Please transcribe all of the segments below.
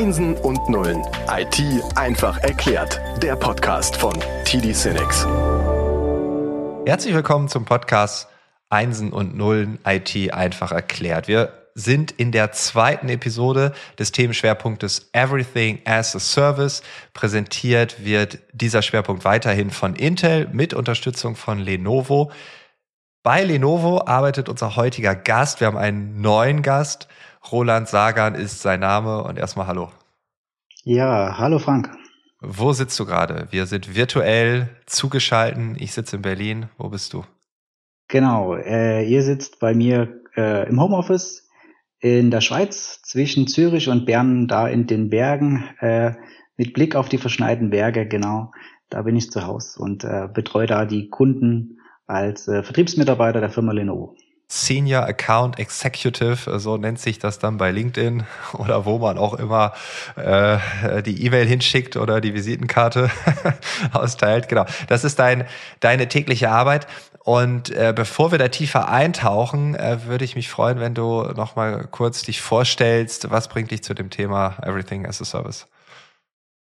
Einsen und Nullen. IT einfach erklärt. Der Podcast von TD Cinex. Herzlich willkommen zum Podcast Einsen und Nullen IT einfach erklärt. Wir sind in der zweiten Episode des Themenschwerpunktes Everything as a Service. Präsentiert wird dieser Schwerpunkt weiterhin von Intel mit Unterstützung von Lenovo. Bei Lenovo arbeitet unser heutiger Gast. Wir haben einen neuen Gast. Roland Sagan ist sein Name und erstmal Hallo. Ja, hallo Frank. Wo sitzt du gerade? Wir sind virtuell zugeschalten. Ich sitze in Berlin. Wo bist du? Genau, äh, ihr sitzt bei mir äh, im Homeoffice in der Schweiz zwischen Zürich und Bern, da in den Bergen, äh, mit Blick auf die verschneiten Berge, genau. Da bin ich zu Hause und äh, betreue da die Kunden als äh, Vertriebsmitarbeiter der Firma Lenovo. Senior Account Executive, so nennt sich das dann bei LinkedIn oder wo man auch immer äh, die E-Mail hinschickt oder die Visitenkarte austeilt. Genau, das ist dein, deine tägliche Arbeit. Und äh, bevor wir da tiefer eintauchen, äh, würde ich mich freuen, wenn du noch mal kurz dich vorstellst. Was bringt dich zu dem Thema Everything as a Service?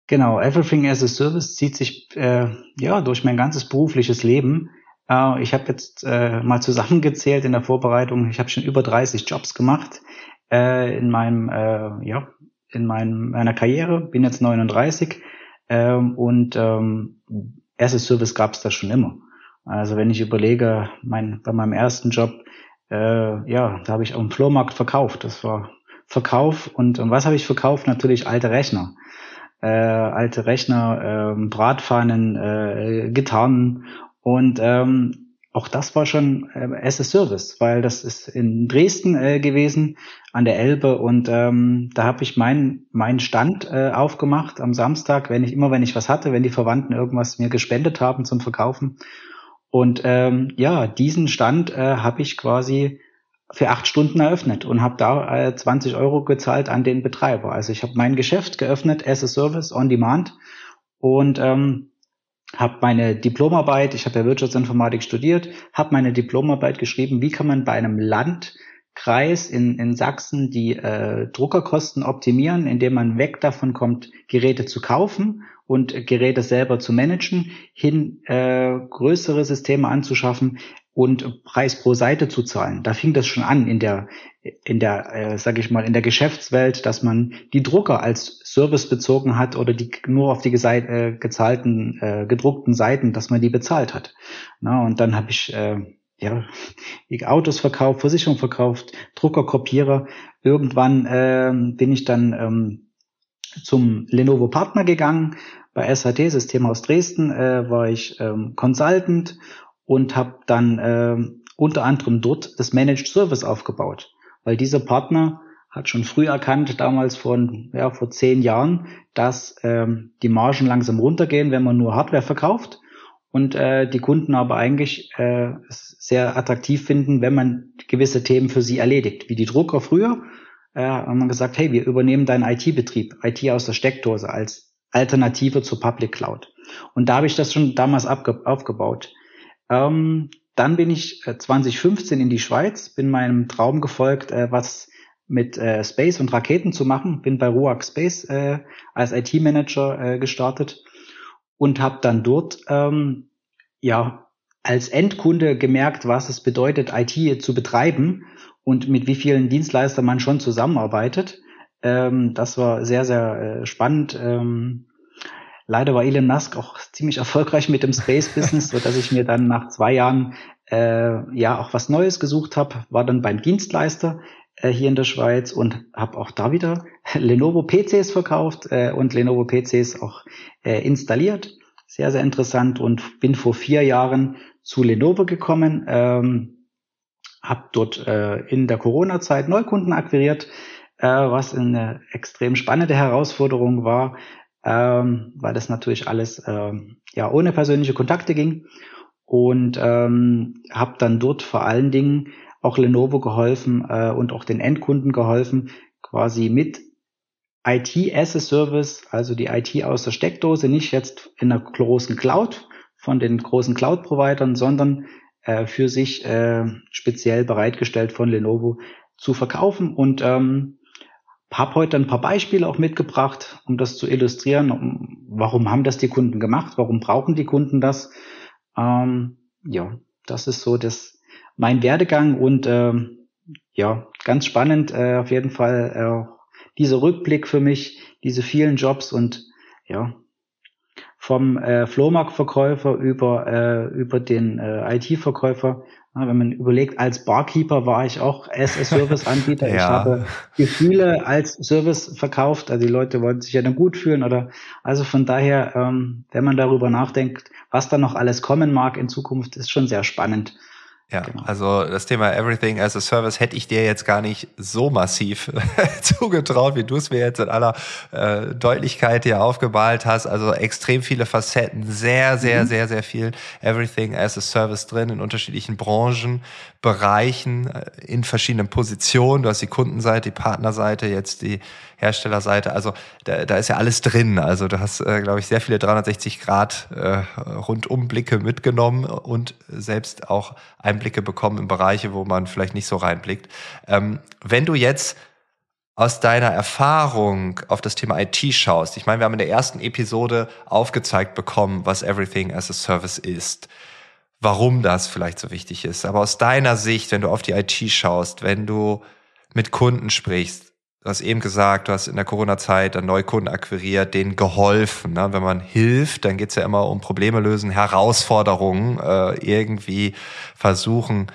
Genau, Everything as a Service zieht sich äh, ja durch mein ganzes berufliches Leben. Äh, ich habe jetzt äh, mal zusammengezählt in der Vorbereitung. Ich habe schon über 30 Jobs gemacht äh, in meinem äh, ja in meinem, meiner Karriere. Bin jetzt 39 ähm, und ähm, as a Service gab es da schon immer. Also wenn ich überlege, mein, bei meinem ersten Job, äh, ja, da habe ich dem Flohmarkt verkauft. Das war Verkauf und, und was habe ich verkauft? Natürlich alte Rechner. Äh, alte Rechner, äh, Bratpfannen, äh, Gitarren und ähm, auch das war schon äh, as a Service, weil das ist in Dresden äh, gewesen an der Elbe. Und ähm, da habe ich meinen meinen Stand äh, aufgemacht am Samstag, wenn ich immer wenn ich was hatte, wenn die Verwandten irgendwas mir gespendet haben zum Verkaufen. Und ähm, ja diesen Stand äh, habe ich quasi für acht Stunden eröffnet und habe da äh, 20 Euro gezahlt an den Betreiber. Also ich habe mein Geschäft geöffnet as a Service on Demand. Und ähm, habe meine Diplomarbeit, ich habe ja Wirtschaftsinformatik studiert, habe meine Diplomarbeit geschrieben, wie kann man bei einem Landkreis in, in Sachsen die äh, Druckerkosten optimieren, indem man weg davon kommt, Geräte zu kaufen und Geräte selber zu managen, hin äh, größere Systeme anzuschaffen, und Preis pro Seite zu zahlen. Da fing das schon an in der, in der, äh, sag ich mal, in der Geschäftswelt, dass man die Drucker als Service bezogen hat oder die nur auf die äh, gezahlten, äh, gedruckten Seiten, dass man die bezahlt hat. Na, und dann habe ich äh, ja, Autos verkauft, Versicherung verkauft, Drucker, Kopierer. Irgendwann äh, bin ich dann ähm, zum Lenovo Partner gegangen. Bei SAT System aus Dresden äh, war ich ähm, Consultant und habe dann äh, unter anderem dort das Managed Service aufgebaut, weil dieser Partner hat schon früh erkannt, damals von ja, vor zehn Jahren, dass ähm, die Margen langsam runtergehen, wenn man nur Hardware verkauft und äh, die Kunden aber eigentlich äh, sehr attraktiv finden, wenn man gewisse Themen für sie erledigt, wie die Drucker früher. Äh, haben man gesagt, hey, wir übernehmen deinen IT-Betrieb, IT aus der Steckdose als Alternative zur Public Cloud. Und da habe ich das schon damals aufgebaut. Ähm, dann bin ich 2015 äh, in die Schweiz, bin meinem Traum gefolgt, äh, was mit äh, Space und Raketen zu machen. Bin bei RUAG Space äh, als IT-Manager äh, gestartet und habe dann dort ähm, ja als Endkunde gemerkt, was es bedeutet, IT zu betreiben und mit wie vielen Dienstleistern man schon zusammenarbeitet. Ähm, das war sehr, sehr äh, spannend. Ähm, Leider war Elon Musk auch ziemlich erfolgreich mit dem Space-Business, so dass ich mir dann nach zwei Jahren äh, ja auch was Neues gesucht habe, war dann beim Dienstleister äh, hier in der Schweiz und habe auch da wieder Lenovo PCs verkauft äh, und Lenovo PCs auch äh, installiert. Sehr, sehr interessant und bin vor vier Jahren zu Lenovo gekommen, ähm, habe dort äh, in der Corona-Zeit Neukunden akquiriert, äh, was eine extrem spannende Herausforderung war, ähm, weil das natürlich alles ähm, ja ohne persönliche Kontakte ging. Und ähm, habe dann dort vor allen Dingen auch Lenovo geholfen äh, und auch den Endkunden geholfen, quasi mit IT as a Service, also die IT aus der Steckdose, nicht jetzt in einer großen Cloud von den großen Cloud-Providern, sondern äh, für sich äh, speziell bereitgestellt von Lenovo zu verkaufen. Und ähm, habe heute ein paar Beispiele auch mitgebracht, um das zu illustrieren. Um, warum haben das die Kunden gemacht? Warum brauchen die Kunden das? Ähm, ja, das ist so das mein Werdegang und ähm, ja, ganz spannend äh, auf jeden Fall äh, dieser Rückblick für mich, diese vielen Jobs und ja, vom äh, Flohmarktverkäufer über, äh, über den äh, IT-Verkäufer. Ja, wenn man überlegt, als Barkeeper war ich auch as a Service-Anbieter. ja. Ich habe Gefühle als Service verkauft. Also die Leute wollten sich ja dann gut fühlen oder also von daher, ähm, wenn man darüber nachdenkt, was da noch alles kommen mag in Zukunft, ist schon sehr spannend. Ja, genau. also das Thema Everything as a Service hätte ich dir jetzt gar nicht so massiv zugetraut, wie du es mir jetzt in aller äh, Deutlichkeit hier aufgemalt hast. Also extrem viele Facetten, sehr, sehr, mhm. sehr, sehr viel Everything as a Service drin in unterschiedlichen Branchen, Bereichen, äh, in verschiedenen Positionen. Du hast die Kundenseite, die Partnerseite, jetzt die Herstellerseite. Also da, da ist ja alles drin. Also du hast, äh, glaube ich, sehr viele 360 Grad äh, Rundumblicke mitgenommen und selbst auch Einblicke bekommen in Bereiche, wo man vielleicht nicht so reinblickt. Ähm, wenn du jetzt aus deiner Erfahrung auf das Thema IT schaust, ich meine, wir haben in der ersten Episode aufgezeigt bekommen, was Everything as a Service ist, warum das vielleicht so wichtig ist. Aber aus deiner Sicht, wenn du auf die IT schaust, wenn du mit Kunden sprichst, Du hast eben gesagt, du hast in der Corona-Zeit dann Neukunden akquiriert, denen geholfen. Ne? Wenn man hilft, dann geht's ja immer um Probleme lösen, Herausforderungen, äh, irgendwie versuchen,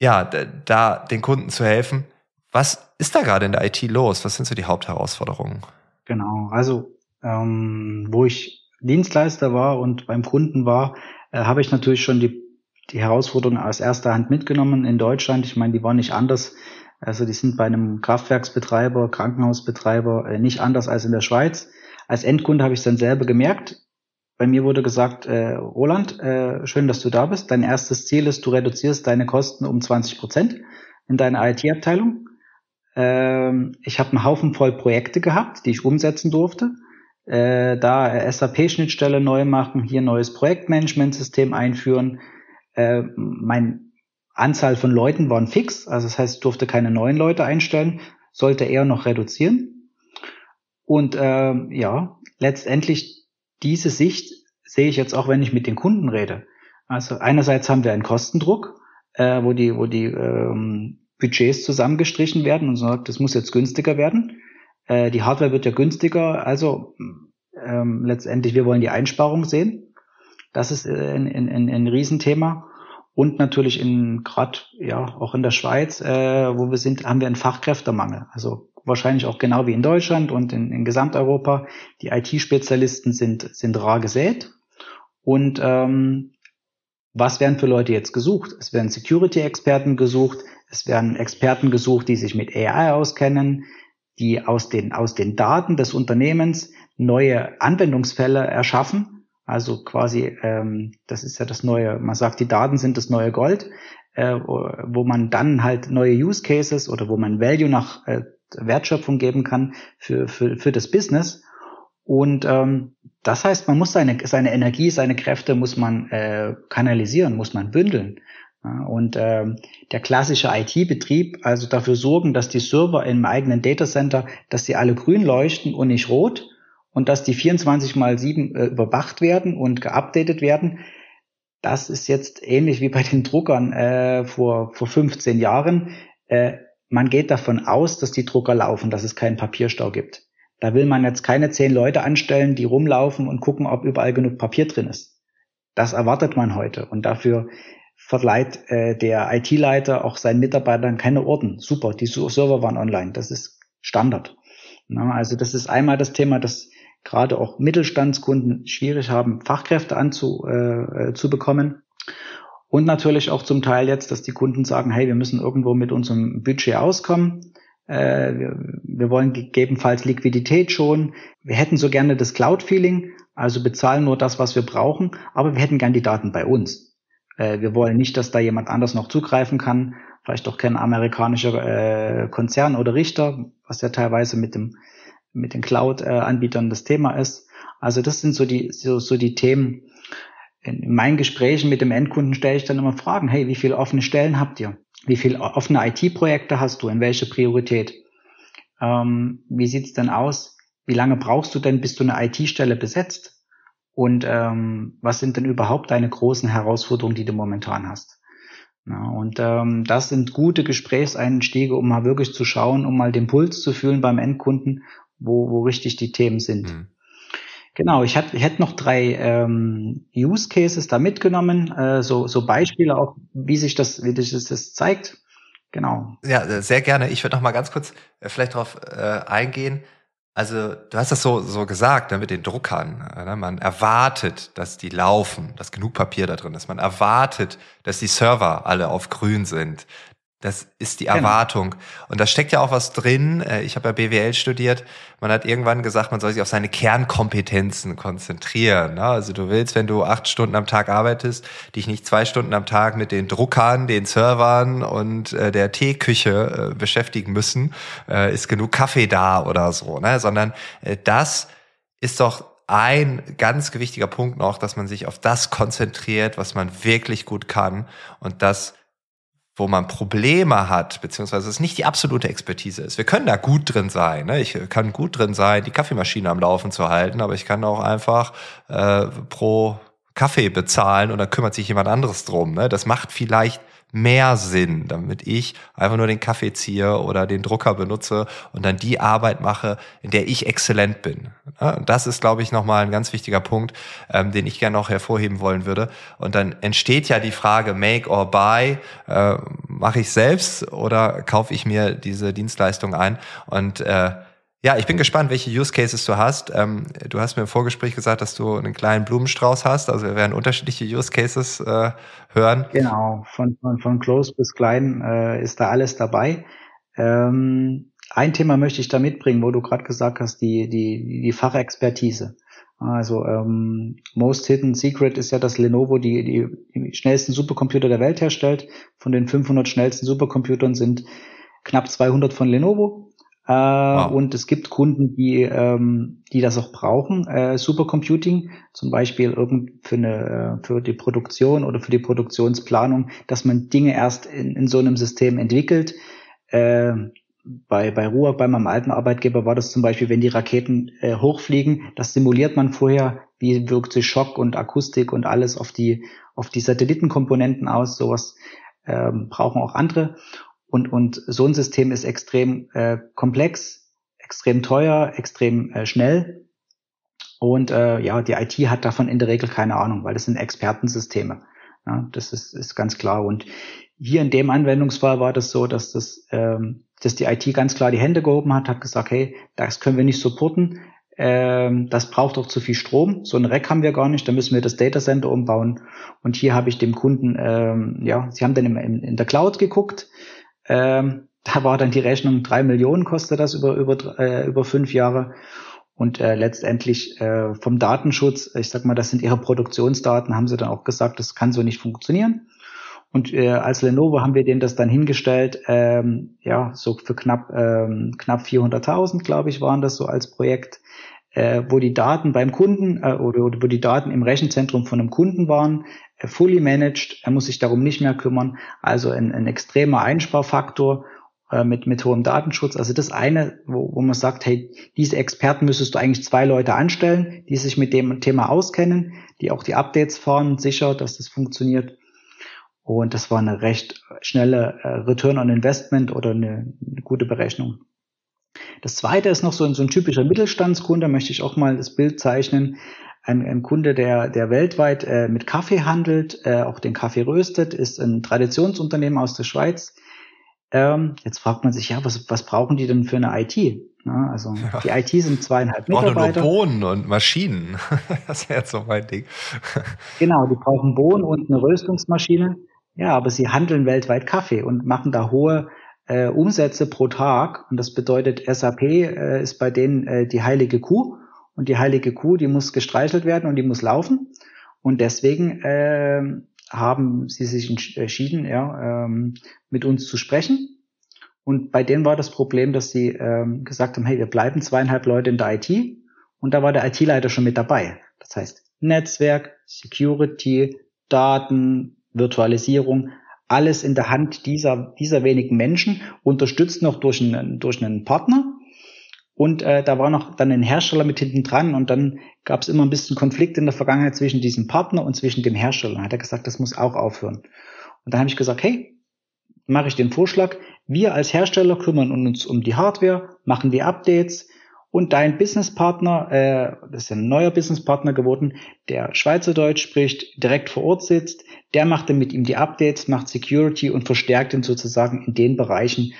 ja, da den Kunden zu helfen. Was ist da gerade in der IT los? Was sind so die Hauptherausforderungen? Genau, also ähm, wo ich Dienstleister war und beim Kunden war, äh, habe ich natürlich schon die, die Herausforderungen aus erster Hand mitgenommen in Deutschland. Ich meine, die waren nicht anders also die sind bei einem Kraftwerksbetreiber, Krankenhausbetreiber äh, nicht anders als in der Schweiz. Als Endkunde habe ich es dann selber gemerkt. Bei mir wurde gesagt, äh, Roland, äh, schön, dass du da bist. Dein erstes Ziel ist, du reduzierst deine Kosten um 20 Prozent in deiner IT-Abteilung. Ähm, ich habe einen Haufen voll Projekte gehabt, die ich umsetzen durfte. Äh, da SAP-Schnittstelle neu machen, hier neues Projektmanagementsystem einführen. Äh, mein Anzahl von Leuten waren fix, also das heißt, durfte keine neuen Leute einstellen, sollte eher noch reduzieren. Und ähm, ja, letztendlich diese Sicht sehe ich jetzt auch, wenn ich mit den Kunden rede. Also einerseits haben wir einen Kostendruck, äh, wo die, wo die ähm, Budgets zusammengestrichen werden und sagt, das muss jetzt günstiger werden. Äh, die Hardware wird ja günstiger, also ähm, letztendlich, wir wollen die Einsparung sehen. Das ist äh, ein, ein, ein, ein Riesenthema. Und natürlich in gerade ja auch in der Schweiz, äh, wo wir sind, haben wir einen Fachkräftemangel. Also wahrscheinlich auch genau wie in Deutschland und in, in Gesamteuropa. Die IT-Spezialisten sind sind rar gesät. Und ähm, was werden für Leute jetzt gesucht? Es werden Security-Experten gesucht. Es werden Experten gesucht, die sich mit AI auskennen, die aus den aus den Daten des Unternehmens neue Anwendungsfälle erschaffen also quasi, ähm, das ist ja das neue, man sagt, die Daten sind das neue Gold, äh, wo man dann halt neue Use Cases oder wo man Value nach äh, Wertschöpfung geben kann für, für, für das Business. Und ähm, das heißt, man muss seine, seine Energie, seine Kräfte muss man äh, kanalisieren, muss man bündeln. Und ähm, der klassische IT-Betrieb, also dafür sorgen, dass die Server im eigenen Datacenter, dass sie alle grün leuchten und nicht rot, und dass die 24 mal 7 äh, überwacht werden und geupdatet werden, das ist jetzt ähnlich wie bei den Druckern äh, vor, vor 15 Jahren. Äh, man geht davon aus, dass die Drucker laufen, dass es keinen Papierstau gibt. Da will man jetzt keine zehn Leute anstellen, die rumlaufen und gucken, ob überall genug Papier drin ist. Das erwartet man heute und dafür verleiht äh, der IT-Leiter auch seinen Mitarbeitern keine Orden. Super, die Server waren online, das ist Standard. Na, also das ist einmal das Thema, dass gerade auch Mittelstandskunden schwierig haben, Fachkräfte anzubekommen. Äh, zu bekommen. Und natürlich auch zum Teil jetzt, dass die Kunden sagen, hey, wir müssen irgendwo mit unserem Budget auskommen. Äh, wir, wir wollen gegebenenfalls Liquidität schon. Wir hätten so gerne das Cloud-Feeling, also bezahlen nur das, was wir brauchen, aber wir hätten gern die Daten bei uns. Äh, wir wollen nicht, dass da jemand anders noch zugreifen kann, vielleicht auch kein amerikanischer äh, Konzern oder Richter, was ja teilweise mit dem mit den Cloud-Anbietern das Thema ist. Also das sind so die, so, so die Themen. In meinen Gesprächen mit dem Endkunden stelle ich dann immer Fragen, hey, wie viele offene Stellen habt ihr? Wie viele offene IT-Projekte hast du? In welche Priorität? ähm, wie sieht's denn aus? Wie lange brauchst du denn, bis du eine IT-Stelle besetzt? Und ähm, was sind denn überhaupt deine großen Herausforderungen, die du momentan hast? Ja, und ähm, das sind gute Gesprächseinstiege, um mal wirklich zu schauen, um mal den Puls zu fühlen beim Endkunden, wo, wo richtig die Themen sind. Mhm. Genau, ich, hatte, ich hätte noch drei ähm, Use Cases da mitgenommen, äh, so, so Beispiele auch, wie sich das, wie sich das, das zeigt. Genau. Ja, äh, sehr gerne. Ich würde noch mal ganz kurz äh, vielleicht darauf äh, eingehen. Also du hast das so, so gesagt ne, mit den Druckern. Äh, ne? Man erwartet, dass die laufen, dass genug Papier da drin ist. Man erwartet, dass die Server alle auf grün sind, das ist die genau. Erwartung. Genau. Und da steckt ja auch was drin. Äh, ich habe ja BWL studiert. Man hat irgendwann gesagt, man soll sich auf seine Kernkompetenzen konzentrieren. Ne? Also du willst, wenn du acht Stunden am Tag arbeitest, dich nicht zwei Stunden am Tag mit den Druckern, den Servern und äh, der Teeküche äh, beschäftigen müssen. Ist genug Kaffee da oder so, ne? Sondern das ist doch ein ganz gewichtiger Punkt noch, dass man sich auf das konzentriert, was man wirklich gut kann und das wo man Probleme hat, beziehungsweise es nicht die absolute Expertise ist. Wir können da gut drin sein. Ne? Ich kann gut drin sein, die Kaffeemaschine am Laufen zu halten, aber ich kann auch einfach äh, pro Kaffee bezahlen und dann kümmert sich jemand anderes drum. Ne? Das macht vielleicht mehr Sinn, damit ich einfach nur den Kaffee ziehe oder den Drucker benutze und dann die Arbeit mache, in der ich exzellent bin. Das ist, glaube ich, nochmal ein ganz wichtiger Punkt, ähm, den ich gerne noch hervorheben wollen würde. Und dann entsteht ja die Frage, make or buy, äh, mache ich selbst oder kaufe ich mir diese Dienstleistung ein? Und äh, ja, ich bin gespannt, welche Use Cases du hast. Ähm, du hast mir im Vorgespräch gesagt, dass du einen kleinen Blumenstrauß hast. Also wir werden unterschiedliche Use Cases äh, hören. Genau, von, von, von Close bis Klein äh, ist da alles dabei. Ähm, ein Thema möchte ich da mitbringen, wo du gerade gesagt hast, die, die, die Fachexpertise. Also ähm, Most Hidden Secret ist ja, dass Lenovo die, die, die schnellsten Supercomputer der Welt herstellt. Von den 500 schnellsten Supercomputern sind knapp 200 von Lenovo. Äh, wow. Und es gibt Kunden, die, ähm, die das auch brauchen, äh, Supercomputing, zum Beispiel irgend für, eine, für die Produktion oder für die Produktionsplanung, dass man Dinge erst in, in so einem System entwickelt. Äh, bei, bei Ruhr, bei meinem alten Arbeitgeber, war das zum Beispiel, wenn die Raketen äh, hochfliegen, das simuliert man vorher, wie wirkt sich Schock und Akustik und alles auf die, auf die Satellitenkomponenten aus. Sowas ähm, brauchen auch andere. Und, und so ein System ist extrem äh, komplex, extrem teuer, extrem äh, schnell. Und äh, ja, die IT hat davon in der Regel keine Ahnung, weil das sind Expertensysteme. Ja, das ist, ist ganz klar. Und hier in dem Anwendungsfall war das so, dass das, ähm, dass die IT ganz klar die Hände gehoben hat, hat gesagt, hey, das können wir nicht supporten. Ähm, das braucht doch zu viel Strom. So ein Rack haben wir gar nicht. Da müssen wir das Data Center umbauen. Und hier habe ich dem Kunden, ähm, ja, sie haben dann in, in der Cloud geguckt, ähm, da war dann die Rechnung, drei Millionen kostet das über, über, äh, über fünf Jahre. Und äh, letztendlich äh, vom Datenschutz, ich sag mal, das sind ihre Produktionsdaten, haben sie dann auch gesagt, das kann so nicht funktionieren. Und äh, als Lenovo haben wir denen das dann hingestellt, ähm, ja, so für knapp, ähm, knapp 400.000, glaube ich, waren das so als Projekt, äh, wo die Daten beim Kunden äh, oder, oder wo die Daten im Rechenzentrum von einem Kunden waren, fully managed, er muss sich darum nicht mehr kümmern, also ein, ein extremer Einsparfaktor äh, mit, mit hohem Datenschutz. Also das eine, wo, wo man sagt, hey, diese Experten müsstest du eigentlich zwei Leute anstellen, die sich mit dem Thema auskennen, die auch die Updates fahren, sicher, dass das funktioniert. Und das war eine recht schnelle äh, Return on Investment oder eine gute Berechnung. Das zweite ist noch so ein, so ein typischer Mittelstandskunde, möchte ich auch mal das Bild zeichnen ein, ein Kunde, der, der weltweit äh, mit Kaffee handelt, äh, auch den Kaffee röstet, ist ein Traditionsunternehmen aus der Schweiz. Ähm, jetzt fragt man sich, ja, was, was brauchen die denn für eine IT? Ja, also ja. die IT sind zweieinhalb Mitarbeiter. Nur Bohnen und Maschinen. das wäre jetzt so mein Ding. genau, die brauchen Bohnen und eine Röstungsmaschine. Ja, aber sie handeln weltweit Kaffee und machen da hohe äh, Umsätze pro Tag. Und das bedeutet, SAP äh, ist bei denen äh, die heilige Kuh und die heilige Kuh, die muss gestreichelt werden und die muss laufen. Und deswegen äh, haben sie sich entschieden, ja, ähm, mit uns zu sprechen. Und bei denen war das Problem, dass sie ähm, gesagt haben, hey, wir bleiben zweieinhalb Leute in der IT. Und da war der IT-Leiter schon mit dabei. Das heißt, Netzwerk, Security, Daten, Virtualisierung, alles in der Hand dieser, dieser wenigen Menschen, unterstützt noch durch einen, durch einen Partner Und äh, da war noch dann ein Hersteller mit hinten dran und dann gab es immer ein bisschen Konflikt in der Vergangenheit zwischen diesem Partner und zwischen dem Hersteller. Dann hat er gesagt, das muss auch aufhören. Und da habe ich gesagt, hey, mache ich den Vorschlag, wir als Hersteller kümmern uns um die Hardware, machen die Updates und dein Businesspartner, äh, das ist ein neuer Businesspartner geworden, der Schweizerdeutsch spricht, direkt vor Ort sitzt, der macht dann mit ihm die Updates, macht Security und verstärkt ihn sozusagen in den Bereichen,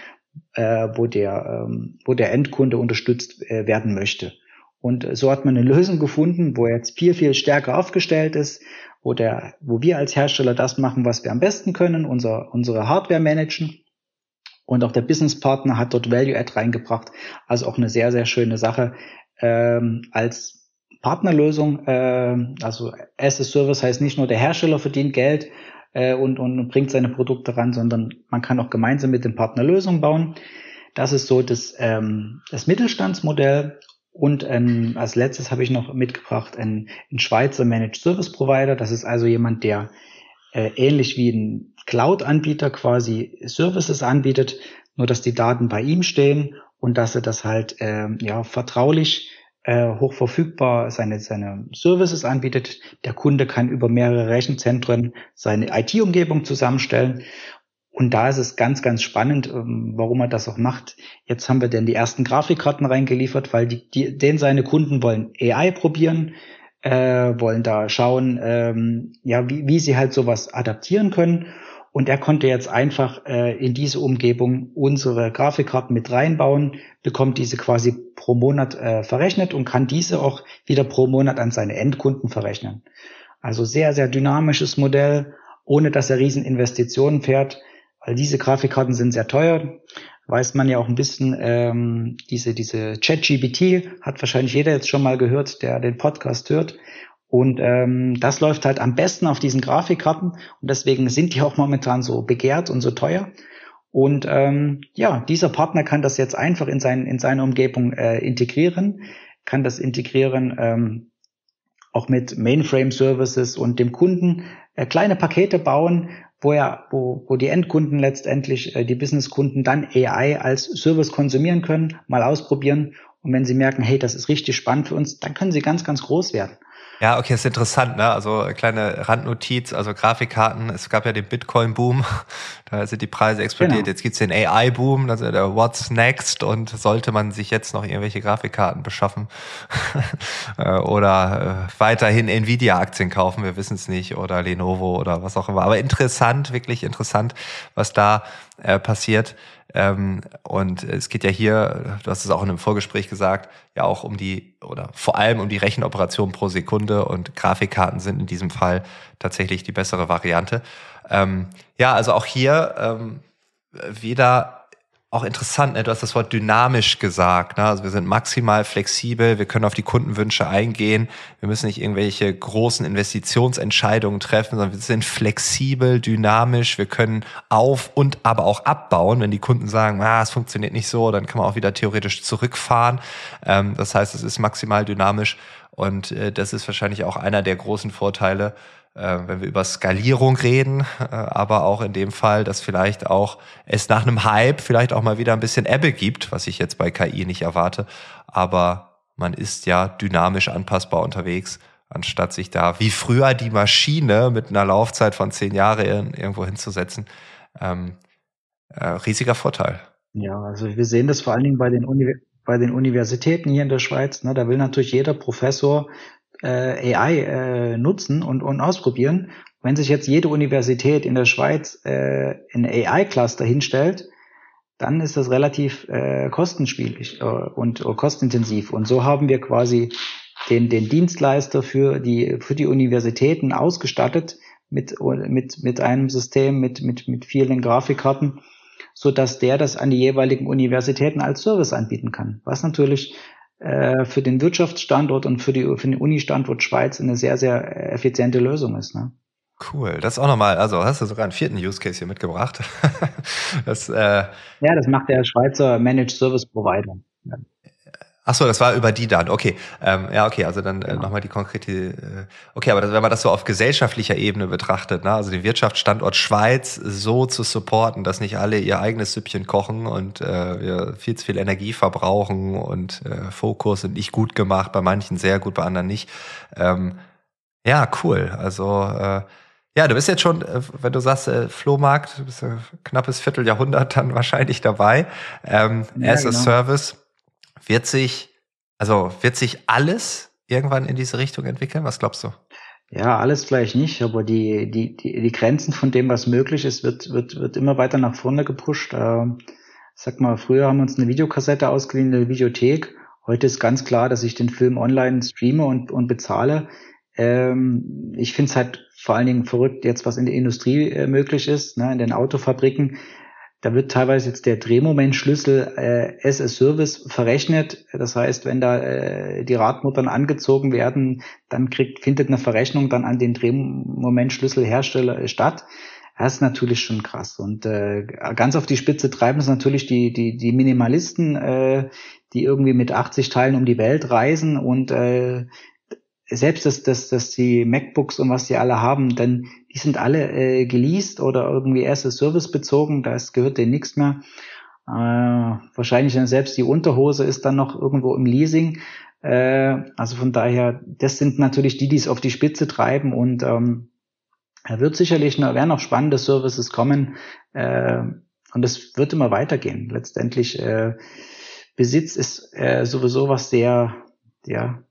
äh, wo, der, ähm, wo der Endkunde unterstützt äh, werden möchte. Und so hat man eine Lösung gefunden, wo er jetzt viel, viel stärker aufgestellt ist, wo, der, wo wir als Hersteller das machen, was wir am besten können, unser, unsere Hardware managen. Und auch der Businesspartner hat dort Value Add reingebracht. Also auch eine sehr, sehr schöne Sache ähm, als Partnerlösung. Äh, also as a Service heißt nicht nur der Hersteller verdient Geld, äh, und, und bringt seine Produkte ran, sondern man kann auch gemeinsam mit dem Partner Lösungen bauen. Das ist so das, ähm, das Mittelstandsmodell. Und ähm, als letztes habe ich noch mitgebracht ein, ein Schweizer Managed Service Provider. Das ist also jemand, der äh, ähnlich wie ein Cloud-Anbieter quasi Services anbietet, nur dass die Daten bei ihm stehen und dass er das halt äh, ja vertraulich äh, hochverfügbar seine, seine Services anbietet. Der Kunde kann über mehrere Rechenzentren seine IT-Umgebung zusammenstellen. Und da ist es ganz, ganz spannend, ähm, warum er das auch macht. Jetzt haben wir denn die ersten Grafikkarten reingeliefert, weil die, die, den seine Kunden wollen AI probieren, äh, wollen da schauen, ähm, ja, wie, wie sie halt sowas adaptieren können. Und er konnte jetzt einfach äh, in diese Umgebung unsere Grafikkarten mit reinbauen, bekommt diese quasi pro Monat äh, verrechnet und kann diese auch wieder pro Monat an seine Endkunden verrechnen. Also sehr, sehr dynamisches Modell, ohne dass er riesen Investitionen fährt, weil diese Grafikkarten sind sehr teuer. Weiß man ja auch ein bisschen, ähm, diese, diese ChatGPT hat wahrscheinlich jeder jetzt schon mal gehört, der den Podcast hört. Und ähm, das läuft halt am besten auf diesen Grafikkarten und deswegen sind die auch momentan so begehrt und so teuer. Und ähm, ja, dieser Partner kann das jetzt einfach in, sein, in seine Umgebung äh, integrieren, kann das integrieren ähm, auch mit Mainframe-Services und dem Kunden äh, kleine Pakete bauen, wo, er, wo, wo die Endkunden letztendlich, äh, die Businesskunden dann AI als Service konsumieren können, mal ausprobieren. Und wenn sie merken, hey, das ist richtig spannend für uns, dann können sie ganz, ganz groß werden. Ja, okay, ist interessant, ne? Also kleine Randnotiz, also Grafikkarten, es gab ja den Bitcoin-Boom, da sind die Preise explodiert. Genau. Jetzt gibt's den AI-Boom, also der What's Next und sollte man sich jetzt noch irgendwelche Grafikkarten beschaffen äh, oder äh, weiterhin Nvidia-Aktien kaufen, wir wissen es nicht, oder Lenovo oder was auch immer. Aber interessant, wirklich interessant, was da äh, passiert. Ähm, und es geht ja hier, du hast es auch in einem Vorgespräch gesagt, ja auch um die oder vor allem um die Rechenoperation pro Sekunde und Grafikkarten sind in diesem Fall tatsächlich die bessere Variante. Ähm, ja, also auch hier ähm, wieder auch interessant, ne? du hast das Wort dynamisch gesagt. Ne? Also wir sind maximal flexibel, wir können auf die Kundenwünsche eingehen, wir müssen nicht irgendwelche großen Investitionsentscheidungen treffen, sondern wir sind flexibel, dynamisch, wir können auf und aber auch abbauen. Wenn die Kunden sagen, ah, es funktioniert nicht so, dann kann man auch wieder theoretisch zurückfahren. Ähm, das heißt, es ist maximal dynamisch und äh, das ist wahrscheinlich auch einer der großen Vorteile wenn wir über Skalierung reden, äh, aber auch in dem Fall, dass vielleicht auch es nach einem Hype vielleicht auch mal wieder ein bisschen Ebbe gibt, was ich jetzt bei KI nicht erwarte. Aber man ist ja dynamisch anpassbar unterwegs, anstatt sich da wie früher die Maschine mit einer Laufzeit von zehn Jahren irgendwo hinzusetzen. Ähm, äh, riesiger Vorteil. Ja, also wir sehen das vor allen Dingen bei den, Uni bei den Universitäten hier in der Schweiz. Ne, da will natürlich jeder Professor äh, AI äh, nutzen und, und ausprobieren. Wenn sich jetzt jede Universität in der Schweiz äh, ein AI-Cluster hinstellt, dann ist das relativ äh, kostenspielig äh, und äh, kostenintensiv. Und so haben wir quasi den, den Dienstleister für die, für die Universitäten ausgestattet mit, mit, mit einem System, mit, mit, mit vielen Grafikkarten, so dass der das an die jeweiligen Universitäten als Service anbieten kann. Was natürlich äh, für den Wirtschaftsstandort und für, die, für den Uni-Standort Schweiz eine sehr, sehr effiziente Lösung ist. Ne? Cool, das auch nochmal, also hast du sogar einen vierten Use Case hier mitgebracht. das, äh, ja, das macht der Schweizer Managed Service Provider. Ach so, das war über die dann. Okay, ähm, ja, okay, also dann äh, genau. nochmal die konkrete. Äh, okay, aber das, wenn man das so auf gesellschaftlicher Ebene betrachtet, ne, also den Wirtschaftsstandort Schweiz so zu supporten, dass nicht alle ihr eigenes Süppchen kochen und äh, wir viel zu viel Energie verbrauchen und äh, Fokus sind nicht gut gemacht, bei manchen sehr gut, bei anderen nicht. Ähm, ja, cool. Also äh, ja, du bist jetzt schon, äh, wenn du sagst äh, Flohmarkt, du bist ein knappes Vierteljahrhundert dann wahrscheinlich dabei. Ähm, ja, as genau. a Service wird sich, also wird sich alles irgendwann in diese Richtung entwickeln? Was glaubst du? Ja, alles vielleicht nicht, aber die, die, die, die Grenzen von dem, was möglich ist, wird, wird, wird immer weiter nach vorne gepusht. Äh, sag mal, früher haben wir uns eine Videokassette ausgeliehen in der Videothek. Heute ist ganz klar, dass ich den Film online streame und, und bezahle. Ähm, ich finde es halt vor allen Dingen verrückt jetzt, was in der Industrie äh, möglich ist, ne, in den Autofabriken. Da wird teilweise jetzt der Drehmomentschlüssel äh, as a Service verrechnet. Das heißt, wenn da äh, die Radmuttern angezogen werden, dann kriegt, findet eine Verrechnung dann an den Drehmomentschlüsselhersteller statt. Das ist natürlich schon krass. Und äh, ganz auf die Spitze treiben es natürlich die, die, die Minimalisten, äh, die irgendwie mit 80 Teilen um die Welt reisen und äh, selbst dass, dass, dass die MacBooks und was die alle haben, dann die sind alle äh, geleast oder irgendwie erst Service bezogen, das gehört denen nichts mehr. Äh, wahrscheinlich dann selbst die Unterhose ist dann noch irgendwo im Leasing. Äh, also von daher, das sind natürlich die, die es auf die Spitze treiben und ähm, er wird sicherlich noch, werden noch spannende Services kommen äh, und es wird immer weitergehen. Letztendlich äh, Besitz ist äh, sowieso was sehr, ja,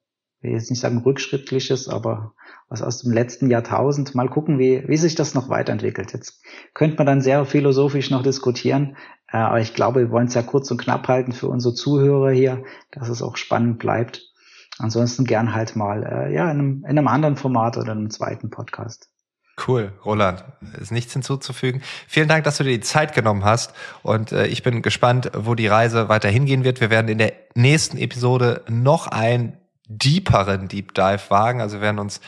will jetzt nicht sagen rückschrittliches, aber was aus dem letzten Jahrtausend. Mal gucken, wie, wie sich das noch weiterentwickelt. Jetzt könnte man dann sehr philosophisch noch diskutieren, äh, aber ich glaube, wir wollen es ja kurz und knapp halten für unsere Zuhörer hier, dass es auch spannend bleibt. Ansonsten gern halt mal äh, ja in einem, in einem anderen Format oder einem zweiten Podcast. Cool, Roland. Ist nichts hinzuzufügen. Vielen Dank, dass du dir die Zeit genommen hast. Und äh, ich bin gespannt, wo die Reise weiter hingehen wird. Wir werden in der nächsten Episode noch ein deeperen Deep Dive wagen. Also wir werden uns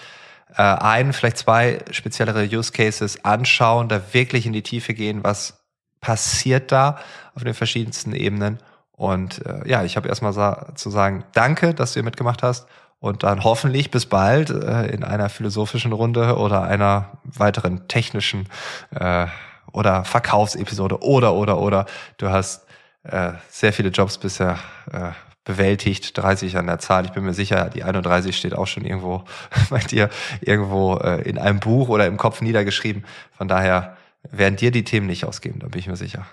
äh, ein, vielleicht zwei speziellere Use Cases anschauen, da wirklich in die Tiefe gehen, was passiert da auf den verschiedensten Ebenen. Und äh, ja, ich habe erstmal sa zu sagen, danke, dass du hier mitgemacht hast. Und dann hoffentlich bis bald äh, in einer philosophischen Runde oder einer weiteren technischen äh, oder Verkaufsepisode oder oder oder. Du hast äh, sehr viele Jobs bisher äh, bewältigt, 30 an der Zahl. Ich bin mir sicher, die 31 steht auch schon irgendwo bei dir irgendwo äh, in einem Buch oder im Kopf niedergeschrieben. Von daher werden dir die Themen nicht ausgeben, da bin ich mir sicher.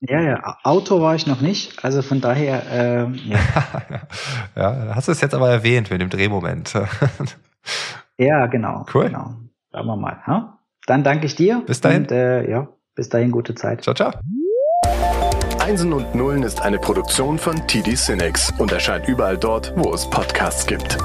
Ja, ja, Auto war ich noch nicht, also von daher, äh, ja. ja, hast du es jetzt aber erwähnt mit dem Drehmoment. ja, genau. Cool. Genau. Schauen wir mal. Ha? Dann danke ich dir. Bis dahin. Und, äh, ja, bis dahin gute Zeit. Ciao, ciao. Einsen und Nullen ist eine Produktion von TD Cinex und erscheint überall dort, wo es Podcasts gibt.